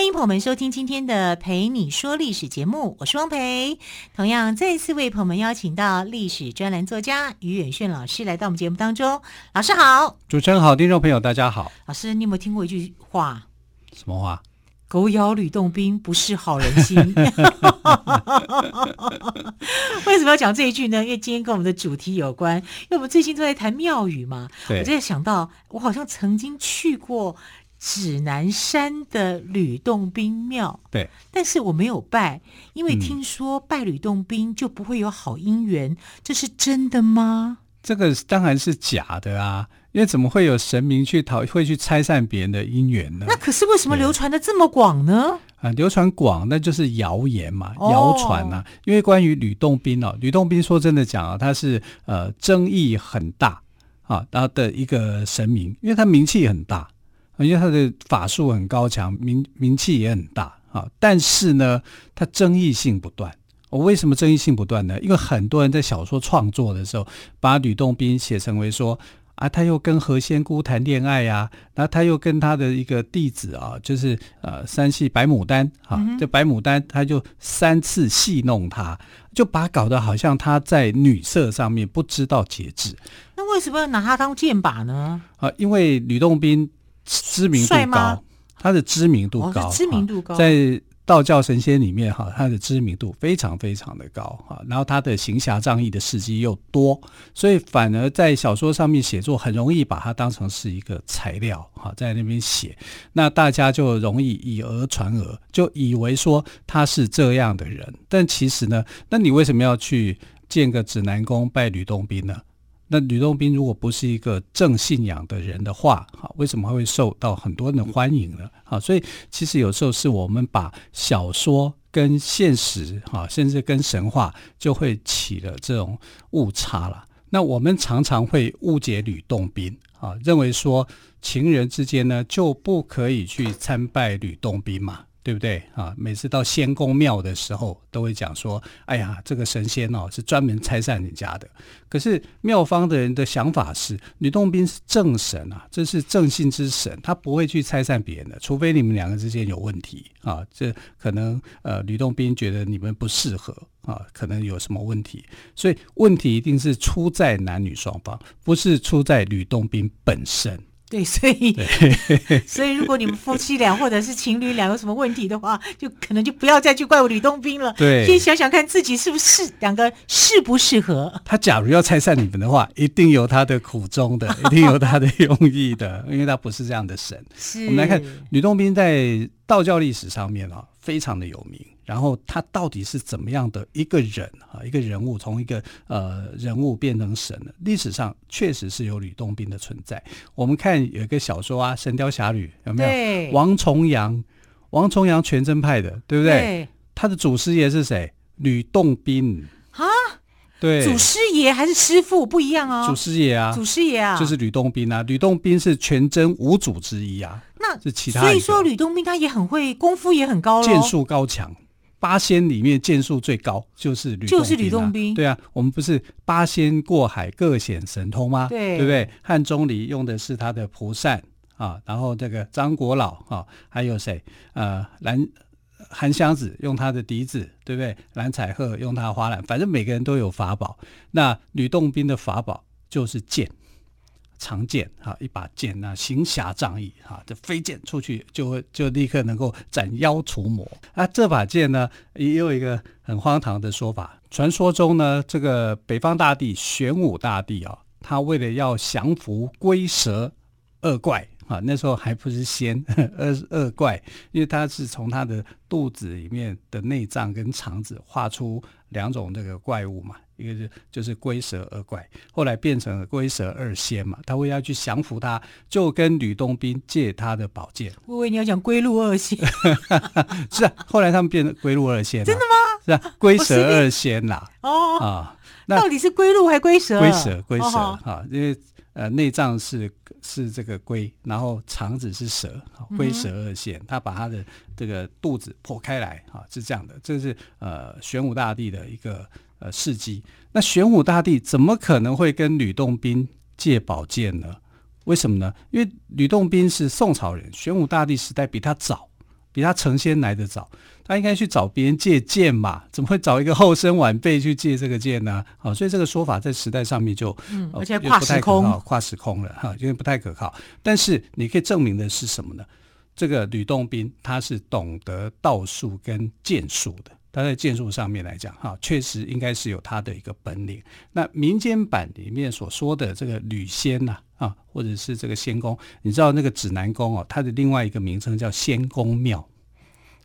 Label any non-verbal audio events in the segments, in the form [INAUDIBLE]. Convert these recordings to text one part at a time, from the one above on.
欢迎朋友们收听今天的《陪你说历史》节目，我是汪培。同样，再次为朋友们邀请到历史专栏作家于远炫老师来到我们节目当中。老师好，主持人好，听众朋友大家好。老师，你有没有听过一句话？什么话？狗咬吕洞宾，不是好人心。[LAUGHS] 为什么要讲这一句呢？因为今天跟我们的主题有关，因为我们最近都在谈庙宇嘛。我就在想到，我好像曾经去过。指南山的吕洞宾庙，对，但是我没有拜，因为听说拜吕洞宾就不会有好姻缘，嗯，这是真的吗？这个当然是假的啊，因为怎么会有神明去讨会去拆散别人的姻缘呢？那可是为什么流传的这么广呢？啊，流传广那就是谣言嘛，谣传啊。因为关于吕洞宾哦，吕洞宾说真的讲啊，他是呃争议很大啊，他的一个神明，因为他名气很大。因为他的法术很高强，名名气也很大啊，但是呢，他争议性不断。我为什么争议性不断呢？因为很多人在小说创作的时候，把吕洞宾写成为说啊，他又跟何仙姑谈恋爱呀、啊，然后他又跟他的一个弟子啊，就是呃三戏白牡丹啊，这、嗯、白牡丹他就三次戏弄他，就把他搞得好像他在女色上面不知道节制。那为什么要拿他当箭靶呢？啊，因为吕洞宾。知名度高，他的知名度高，哦、知名度高，在道教神仙里面哈，他的知名度非常非常的高哈。然后他的行侠仗义的事迹又多，所以反而在小说上面写作很容易把它当成是一个材料哈，在那边写，那大家就容易以讹传讹，就以为说他是这样的人。但其实呢，那你为什么要去建个指南宫拜吕洞宾呢？那吕洞宾如果不是一个正信仰的人的话，哈，为什么会受到很多人的欢迎呢？啊，所以其实有时候是我们把小说跟现实，哈，甚至跟神话，就会起了这种误差了。那我们常常会误解吕洞宾，啊，认为说情人之间呢就不可以去参拜吕洞宾嘛。对不对啊？每次到仙公庙的时候，都会讲说：“哎呀，这个神仙哦，是专门拆散人家的。”可是庙方的人的想法是，吕洞宾是正神啊，这是正信之神，他不会去拆散别人的，除非你们两个之间有问题啊。这可能呃，吕洞宾觉得你们不适合啊，可能有什么问题，所以问题一定是出在男女双方，不是出在吕洞宾本身。对，所以 [LAUGHS] 所以如果你们夫妻俩或者是情侣俩有什么问题的话，就可能就不要再去怪我吕洞宾了。对，先想想看自己是不是两个适不适合。他假如要拆散你们的话，一定有他的苦衷的，一定有他的 [LAUGHS] 用意的，因为他不是这样的神。[LAUGHS] 是。我们来看吕洞宾在道教历史上面啊，非常的有名。然后他到底是怎么样的一个人啊？一个人物从一个呃人物变成神了。历史上确实是有吕洞宾的存在。我们看有一个小说啊，《神雕侠侣》有没有？对。王重阳，王重阳全真派的，对不对？对。他的祖师爷是谁？吕洞宾啊？对。祖师爷还是师傅不一样啊、哦？祖师爷啊，祖师爷啊，就是吕洞宾啊。吕洞宾是全真五祖之一啊。那是其他。所以说吕洞宾他也很会，功夫也很高，剑术高强。八仙里面剑术最高就是吕洞宾，就是吕洞宾。对啊，我们不是八仙过海各显神通吗？对，对不对？汉钟离用的是他的蒲扇啊，然后这个张果老啊，还有谁？呃，蓝韩湘子用他的笛子，对不对？蓝采和用他的花篮，反正每个人都有法宝。那吕洞宾的法宝就是剑。长剑哈，一把剑那行侠仗义哈，这飞剑出去就会就立刻能够斩妖除魔啊！这把剑呢，也有一个很荒唐的说法。传说中呢，这个北方大帝玄武大帝啊，他为了要降服龟蛇二怪啊，那时候还不是仙，[LAUGHS] 二二怪，因为他是从他的肚子里面的内脏跟肠子画出两种这个怪物嘛。一个是就是龟蛇二怪，后来变成了龟蛇二仙嘛。他为要去降服他，就跟吕洞宾借他的宝剑。我以为你要讲龟鹿二仙，[LAUGHS] 是啊，后来他们变成龟鹿二仙，真的吗？是啊，龟蛇二仙啦。哦啊，那到底是龟鹿还龟蛇？龟蛇，龟蛇哈，因为呃内脏是是这个龟，然后肠子是蛇，龟蛇二线，他把他的这个肚子剖开来哈，是这样的。这是呃玄武大帝的一个呃事迹。那玄武大帝怎么可能会跟吕洞宾借宝剑呢？为什么呢？因为吕洞宾是宋朝人，玄武大帝时代比他早，比他成仙来得早，他应该去找别人借剑嘛？怎么会找一个后生晚辈去借这个剑呢？好，所以这个说法在时代上面就，嗯，而且跨时空，呃、跨时空了哈，因为不太可靠。但是你可以证明的是什么呢？这个吕洞宾他是懂得道术跟剑术的。他在建筑上面来讲，哈，确实应该是有他的一个本领。那民间版里面所说的这个吕仙呐，啊，或者是这个仙宫，你知道那个指南宫哦，它的另外一个名称叫仙宫庙，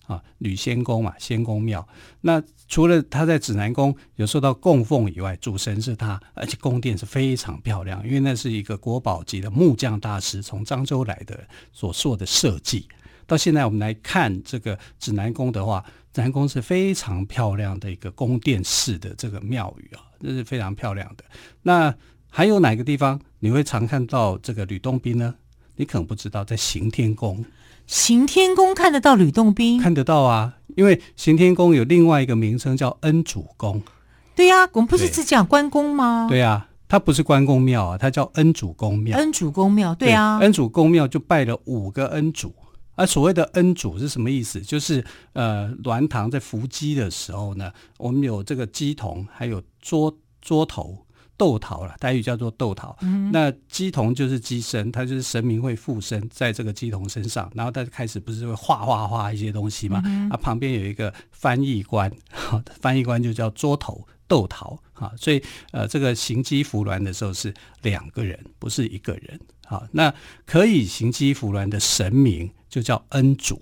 啊，吕仙宫嘛，仙宫庙。那除了他在指南宫有受到供奉以外，主神是他，而且宫殿是非常漂亮，因为那是一个国宝级的木匠大师从漳州来的所做的设计。到现在我们来看这个指南宫的话。指南宫是非常漂亮的一个宫殿式的这个庙宇啊，这是非常漂亮的。那还有哪个地方你会常看到这个吕洞宾呢？你可能不知道，在行天宫。行天宫看得到吕洞宾？看得到啊，因为行天宫有另外一个名称叫恩主宫。对呀、啊，我们不是只讲关公吗？对呀、啊，它不是关公庙啊，它叫恩主宫庙。恩主宫庙，对啊，对恩主宫庙就拜了五个恩主。而所谓的恩主是什么意思？就是呃，鸾堂在伏击的时候呢，我们有这个鸡童，还有桌桌头斗桃了，台语叫做斗桃。嗯、那鸡童就是鸡身，它就是神明会附身在这个鸡童身上，然后他开始不是会画画画一些东西嘛？嗯、啊，旁边有一个翻译官，翻译官就叫桌头斗桃啊。所以呃，这个行鸡扶鸾的时候是两个人，不是一个人。好，那可以行乩扶鸾的神明就叫恩主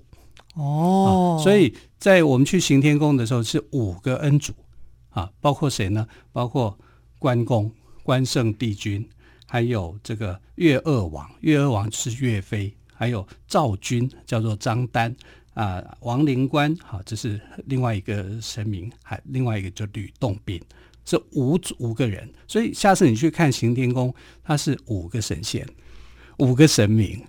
哦，所以在我们去行天宫的时候是五个恩主啊，包括谁呢？包括关公、关圣帝君，还有这个岳二王，岳二王是岳飞，还有赵军叫做张丹啊，王灵官好，这是另外一个神明，还另外一个叫吕洞宾，是五五个人。所以下次你去看行天宫，它是五个神仙。五个神明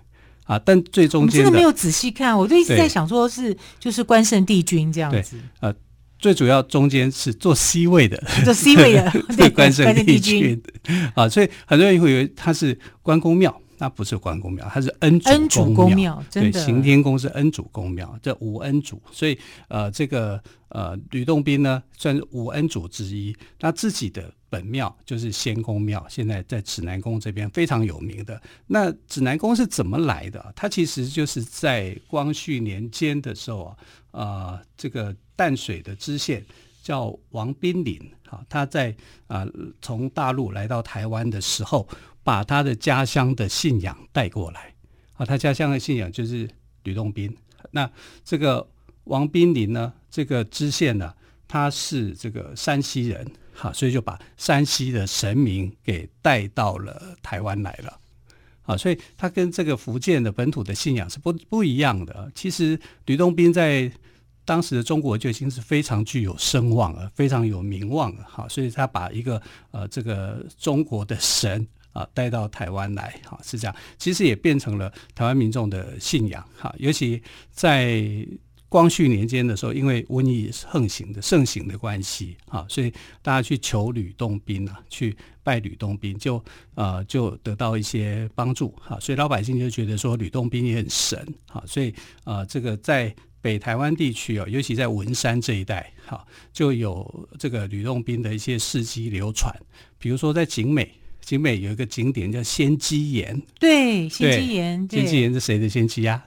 啊，但最中间的，我真的没有仔细看，我就一直在想，说是就是关圣帝君这样子。呃，最主要中间是坐 C [LAUGHS] 位的，坐 C 位的对关圣帝君啊，所以很多人会以为他是关公庙。那不是关公庙，它是恩主恩主公庙。对，行天宫是恩主公庙，这五恩主，所以呃，这个呃，吕洞宾呢算是五恩主之一。那自己的本庙就是仙公庙，现在在指南宫这边非常有名的。那指南宫是怎么来的？它其实就是在光绪年间的时候啊，呃，这个淡水的知县叫王彬林，哈，他在啊从大陆来到台湾的时候。把他的家乡的信仰带过来啊，他家乡的信仰就是吕洞宾。那这个王彬林呢，这个知县呢，他是这个山西人，哈，所以就把山西的神明给带到了台湾来了，啊，所以他跟这个福建的本土的信仰是不不一样的。其实吕洞宾在当时的中国就已经是非常具有声望了，非常有名望了，哈，所以他把一个呃这个中国的神。啊，带到台湾来，哈，是这样。其实也变成了台湾民众的信仰，哈。尤其在光绪年间的时候，因为瘟疫横行的盛行的关系，哈，所以大家去求吕洞宾啊，去拜吕洞宾，就呃就得到一些帮助，哈。所以老百姓就觉得说吕洞宾也很神，哈。所以呃，这个在北台湾地区哦，尤其在文山这一带，哈，就有这个吕洞宾的一些事迹流传，比如说在景美。景美有一个景点叫仙鸡岩，对，仙鸡岩，仙鸡岩是谁的仙鸡呀？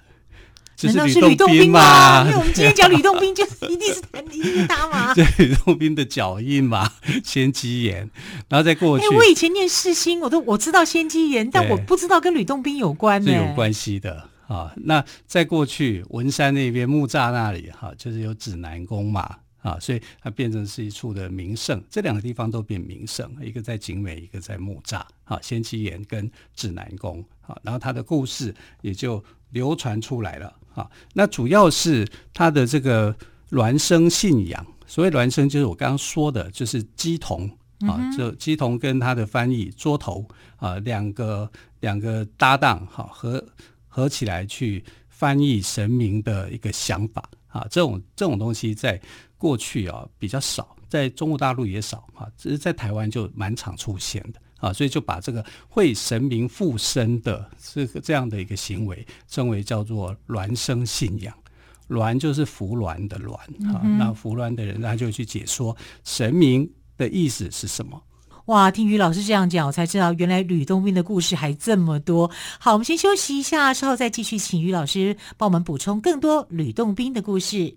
难道是吕洞宾吗？因为我们今天讲吕洞宾，就一定是一定是他嘛。[LAUGHS] 对，吕洞宾的脚印嘛，[LAUGHS] 仙鸡岩。然后再过去，我以前念世新，我都我知道仙鸡岩，但我不知道跟吕洞宾有关，是有关系的啊。那再过去文山那边木栅那里哈，就是有指南宫嘛。啊，所以它变成是一处的名胜，这两个地方都变名胜，一个在景美，一个在木栅。啊，仙期岩跟指南宫，啊，然后它的故事也就流传出来了。啊，那主要是它的这个孪生信仰，所谓孪生就是我刚刚说的，就是鸡童啊，就鸡童跟他的翻译桌头啊，两个两个搭档哈，合合起来去翻译神明的一个想法啊，这种这种东西在过去啊比较少，在中国大陆也少啊，只是在台湾就蛮常出现的啊，所以就把这个会神明附身的这个这样的一个行为称为叫做孪生信仰。孪就是服鸾的鸾啊，那服鸾的人他就去解说神明的意思是什么？哇，听于老师这样讲，我才知道原来吕洞宾的故事还这么多。好，我们先休息一下，稍后再继续，请于老师帮我们补充更多吕洞宾的故事。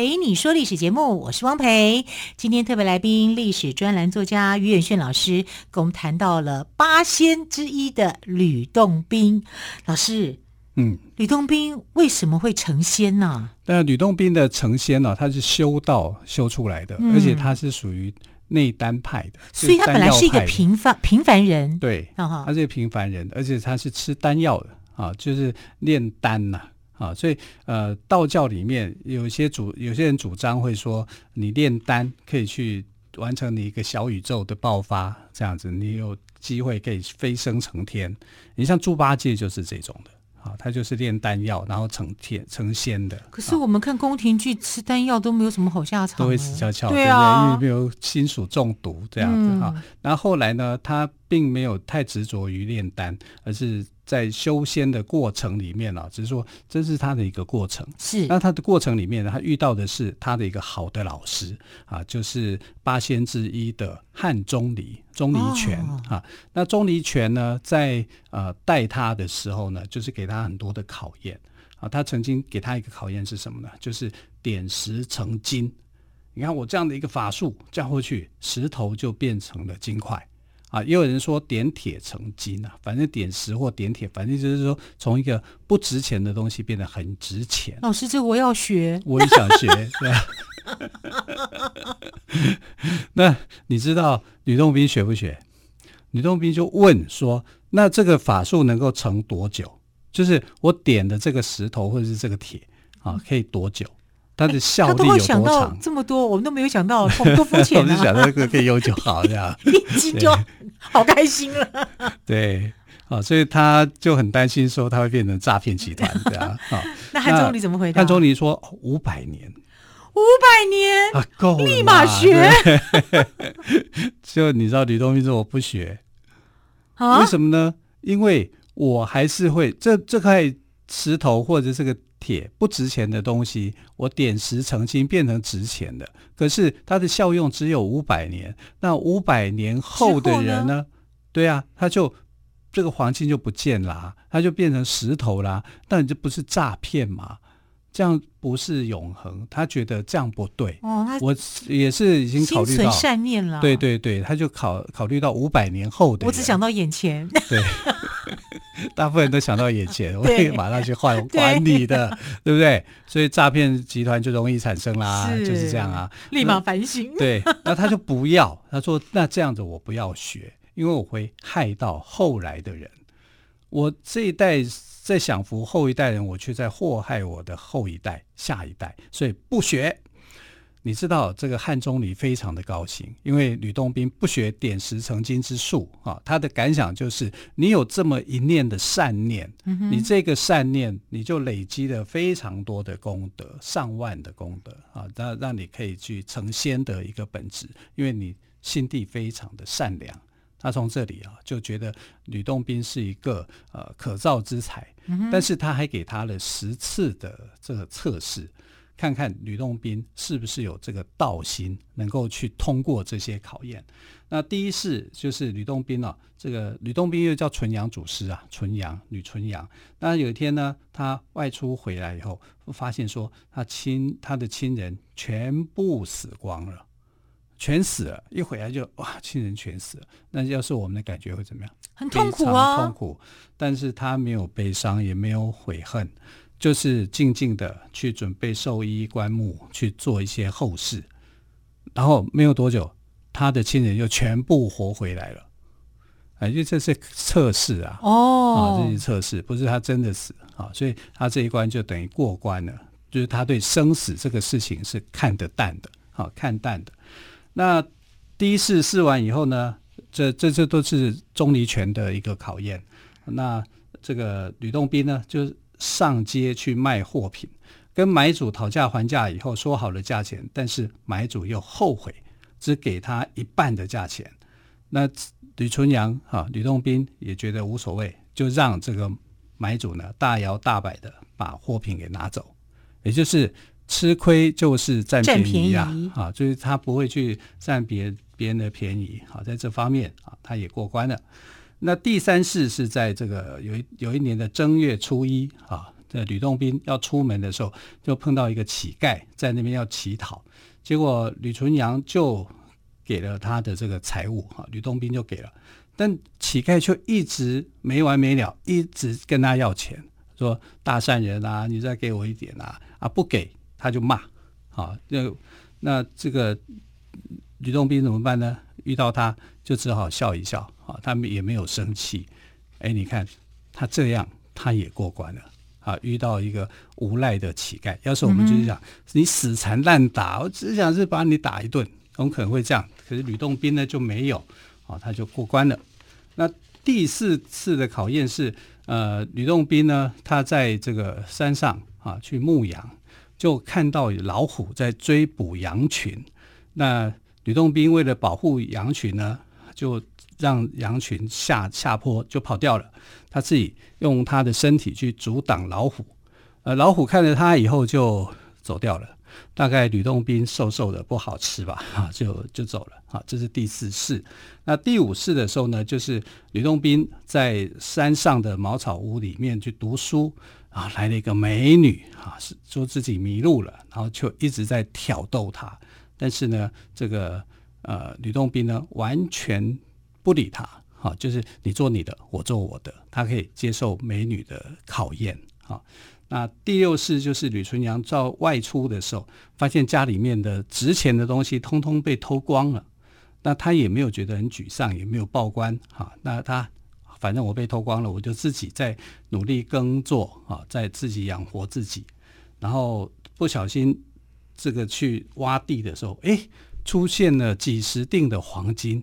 蓓你说历史节目，我是汪培。今天特别来宾，历史专栏作家于远炫老师，跟我们谈到了八仙之一的吕洞宾。老师，嗯，吕洞宾为什么会成仙呢、啊？那吕洞宾的成仙呢、啊？他是修道修出来的，嗯、而且他是属于内丹派的，所以他本来是一个平凡平凡人。对，他是一个平凡人，而且他是吃丹药的啊，就是炼丹呐、啊。啊，所以呃，道教里面有些主有些人主张会说，你炼丹可以去完成你一个小宇宙的爆发，这样子你有机会可以飞升成天。你像猪八戒就是这种的，啊，他就是炼丹药然后成天成仙的。可是我们看宫廷剧吃丹药都没有什么好下场，都会死翘翘，对啊，因为没有金属中毒这样子哈。嗯、然后后来呢，他并没有太执着于炼丹，而是。在修仙的过程里面啊，只是说这是他的一个过程。是，那他的过程里面呢，他遇到的是他的一个好的老师啊，就是八仙之一的汉钟离，钟离权啊。那钟离权呢，在呃带他的时候呢，就是给他很多的考验啊。他曾经给他一个考验是什么呢？就是点石成金。你看我这样的一个法术交过去，石头就变成了金块。啊，也有人说点铁成金啊，反正点石或点铁，反正就是说从一个不值钱的东西变得很值钱。老师，这个我要学，我也想学，对吧？[LAUGHS] 那你知道吕洞宾学不学？吕洞宾就问说：“那这个法术能够成多久？就是我点的这个石头或者是这个铁啊，可以多久？”它的效力有多长？欸、他都会想到这么多，我们都没有想到，我们多肤浅、啊、[LAUGHS] 我们就想到这个可以用就好，这样 [LAUGHS] 一击就 [LAUGHS] 好开心了。对，啊，所以他就很担心说他会变成诈骗集团这样。啊，那汉钟离怎么回答？汉钟离说五百年，五百年啊，够了，立马学。就你知道吕洞宾说我不学啊？为什么呢？因为我还是会这这块石头或者这个。铁不值钱的东西，我点石成金变成值钱的。可是它的效用只有五百年，那五百年后的人呢？呢对啊，他就这个黄金就不见啦啊，它就变成石头啦。那你这不是诈骗吗？这样不是永恒，他觉得这样不对。哦，我也是已经考虑到善念了。对对对，他就考考虑到五百年后的。我只想到眼前。对，[LAUGHS] 大部分人都想到眼前，我可以马上去换还你的，对，对不对？所以诈骗集团就容易产生啦，是就是这样啊。立马反省。对，那他就不要，他说：“那这样子我不要学，因为我会害到后来的人。我这一代。”在享福后一代人，我却在祸害我的后一代、下一代，所以不学。你知道这个汉钟离非常的高兴，因为吕洞宾不学点石成金之术啊，他的感想就是：你有这么一念的善念，嗯、你这个善念你就累积了非常多的功德，上万的功德啊，让让你可以去成仙的一个本质，因为你心地非常的善良。他从这里啊就觉得吕洞宾是一个呃可造之才，嗯、但是他还给他了十次的这个测试。看看吕洞宾是不是有这个道心，能够去通过这些考验。那第一是就是吕洞宾啊，这个吕洞宾又叫纯阳祖师啊，纯阳吕纯阳。那有一天呢，他外出回来以后，发现说他亲他的亲人全部死光了，全死了。一回来就哇，亲人全死了。那要是我们的感觉会怎么样？很痛苦啊，痛苦。但是他没有悲伤，也没有悔恨。就是静静的去准备寿衣棺木，去做一些后事，然后没有多久，他的亲人又全部活回来了。哎，因为这是测试啊，哦，啊，这是测试，不是他真的死啊，所以他这一关就等于过关了。就是他对生死这个事情是看得淡的，好，看淡的。那第一次试完以后呢，这这这都是钟离权的一个考验。那这个吕洞宾呢，就是。上街去卖货品，跟买主讨价还价以后说好了价钱，但是买主又后悔，只给他一半的价钱。那吕纯阳啊，吕洞宾也觉得无所谓，就让这个买主呢大摇大摆的把货品给拿走，也就是吃亏就是占便宜啊，啊，就是他不会去占别别人的便宜啊，在这方面啊，他也过关了。那第三次是在这个有一有一年的正月初一啊，这吕洞宾要出门的时候，就碰到一个乞丐在那边要乞讨，结果吕纯阳就给了他的这个财物哈，吕洞宾就给了，但乞丐却一直没完没了，一直跟他要钱，说大善人啊，你再给我一点啊，啊不给他就骂，啊，那那这个吕洞宾怎么办呢？遇到他就只好笑一笑。啊，他们也没有生气，哎，你看他这样，他也过关了啊。遇到一个无赖的乞丐，要是我们就是讲、嗯、你死缠烂打，我只想是把你打一顿，我们可能会这样。可是吕洞宾呢就没有，啊，他就过关了。那第四次的考验是，呃，吕洞宾呢，他在这个山上啊去牧羊，就看到老虎在追捕羊群。那吕洞宾为了保护羊群呢，就让羊群下下坡就跑掉了，他自己用他的身体去阻挡老虎，呃，老虎看着他以后就走掉了。大概吕洞宾瘦瘦的不好吃吧，啊，就就走了。啊，这是第四次。那第五次的时候呢，就是吕洞宾在山上的茅草屋里面去读书啊，来了一个美女啊，说自己迷路了，然后就一直在挑逗他。但是呢，这个呃，吕洞宾呢，完全。不理他，哈，就是你做你的，我做我的，他可以接受美女的考验，哈。那第六试就是吕纯阳在外出的时候，发现家里面的值钱的东西通通被偷光了，那他也没有觉得很沮丧，也没有报官，哈。那他反正我被偷光了，我就自己在努力耕作，啊，在自己养活自己。然后不小心这个去挖地的时候，哎，出现了几十锭的黄金。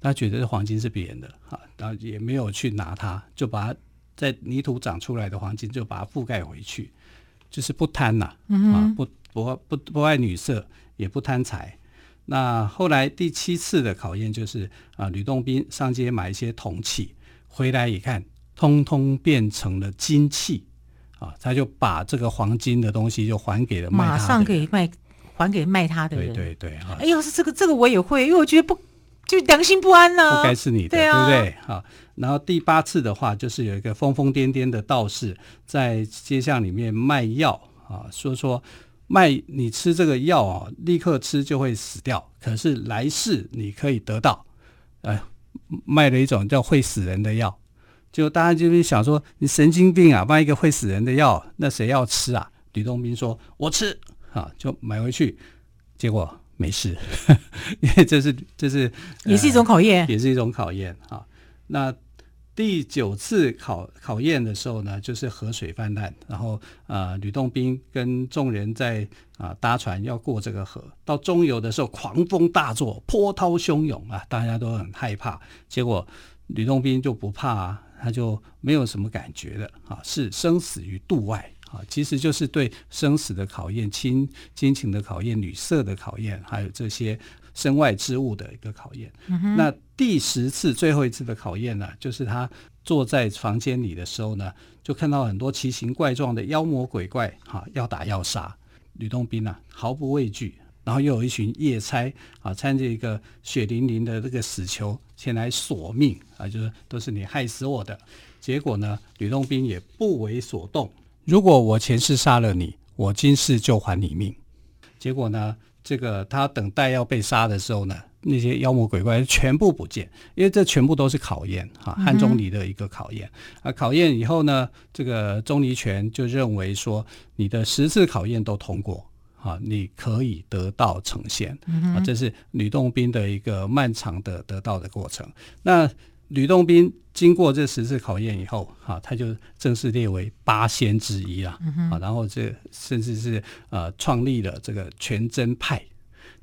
他觉得这黄金是别人的，哈，然后也没有去拿它，就把它在泥土长出来的黄金就把它覆盖回去，就是不贪呐，啊，不不不不爱女色，也不贪财。那后来第七次的考验就是啊，吕洞宾上街买一些铜器，回来一看，通通变成了金器，啊，他就把这个黄金的东西就还给了卖他，马上给卖还给卖他的人，对对对，啊，哎呦，是这个这个我也会，因为我觉得不。就良心不安呢、啊，不该是你的，对，啊、对不对？好，然后第八次的话，就是有一个疯疯癫癫的道士在街巷里面卖药啊，说说卖你吃这个药啊，立刻吃就会死掉，可是来世你可以得到，呃，卖了一种叫会死人的药，就大家就是想说你神经病啊，卖一个会死人的药，那谁要吃啊？吕洞宾说：“我吃啊，就买回去，结果。”没事，[LAUGHS] 因为这是这是也是一种考验，也是一种考验啊。那第九次考考验的时候呢，就是河水泛滥，然后啊，吕洞宾跟众人在啊搭船要过这个河，到中游的时候狂风大作，波涛汹涌啊，大家都很害怕。结果吕洞宾就不怕啊，他就没有什么感觉的啊，是生死于度外。啊，其实就是对生死的考验、亲亲情的考验、女色的考验，还有这些身外之物的一个考验。嗯、那第十次最后一次的考验呢，就是他坐在房间里的时候呢，就看到很多奇形怪状的妖魔鬼怪，哈，要打要杀。吕洞宾啊，毫不畏惧，然后又有一群夜差啊，穿着一个血淋淋的这个死囚前来索命啊，就是都是你害死我的。结果呢，吕洞宾也不为所动。如果我前世杀了你，我今世就还你命。结果呢，这个他等待要被杀的时候呢，那些妖魔鬼怪全部不见，因为这全部都是考验哈，汉钟离的一个考验、嗯、啊。考验以后呢，这个钟离权就认为说，你的十次考验都通过啊，你可以得道成仙、嗯、啊。这是吕洞宾的一个漫长的得道的过程。那吕洞宾经过这十次考验以后，哈、啊，他就正式列为八仙之一啊、嗯，啊，然后这甚至是呃创立了这个全真派。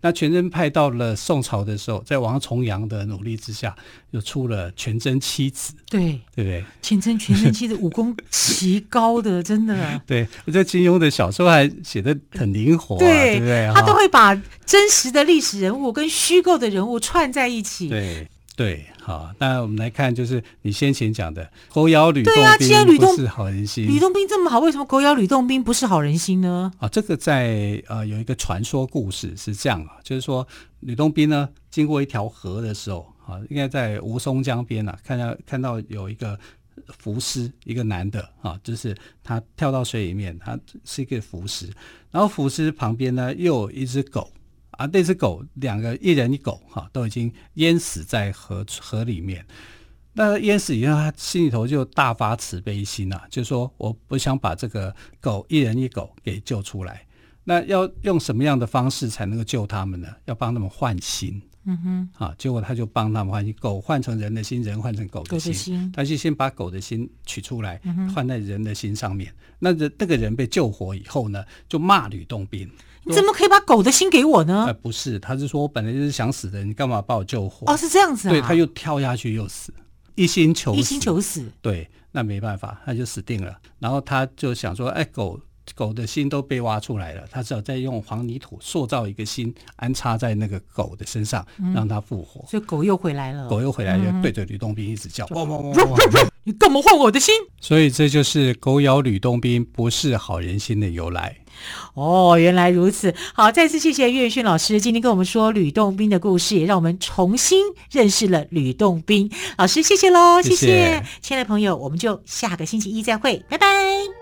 那全真派到了宋朝的时候，在王重阳的努力之下，又出了全真七子，对对不对？全真全真七子武功奇高的，真的。[LAUGHS] 对，我觉得金庸的小说还写得很灵活、啊，对，对不对？他都会把真实的历史人物跟虚构的人物串在一起。对。对，好，那我们来看，就是你先前讲的狗咬吕洞宾，对啊，既然吕洞是好人心，吕洞宾这么好，为什么狗咬吕洞宾不是好人心呢？啊，这个在呃有一个传说故事是这样啊，就是说吕洞宾呢经过一条河的时候啊，应该在吴淞江边啊，看到看到有一个浮尸，一个男的啊，就是他跳到水里面，他是一个浮尸，然后浮尸旁边呢又有一只狗。啊，那只狗，两个一人一狗，哈，都已经淹死在河河里面。那淹死以后，他心里头就大发慈悲心啊，就说我不想把这个狗一人一狗给救出来。那要用什么样的方式才能够救他们呢？要帮他们换心。嗯哼，啊，结果他就帮他们换心，狗换成人的心，人换成狗的心。的心他就先把狗的心取出来，换在人的心上面。嗯、那这那个人被救活以后呢，就骂吕洞宾。你怎么可以把狗的心给我呢？呃，不是，他是说我本来就是想死的，你干嘛把我救活？哦，是这样子啊。对，他又跳下去又死，一心求死，一心求死。对，那没办法，他就死定了。然后他就想说，哎，狗狗的心都被挖出来了，他只好再用黄泥土塑造一个心，安插在那个狗的身上，嗯、让它复活。所以狗又回来了。狗又回来，就对着吕洞宾一直叫，汪汪汪汪！你干嘛换我的心？所以这就是狗咬吕洞宾不是好人心的由来。哦，原来如此。好，再次谢谢岳迅老师今天跟我们说吕洞宾的故事，也让我们重新认识了吕洞宾。老师，谢谢喽，谢谢，谢谢。亲爱的朋友，我们就下个星期一再会，拜拜。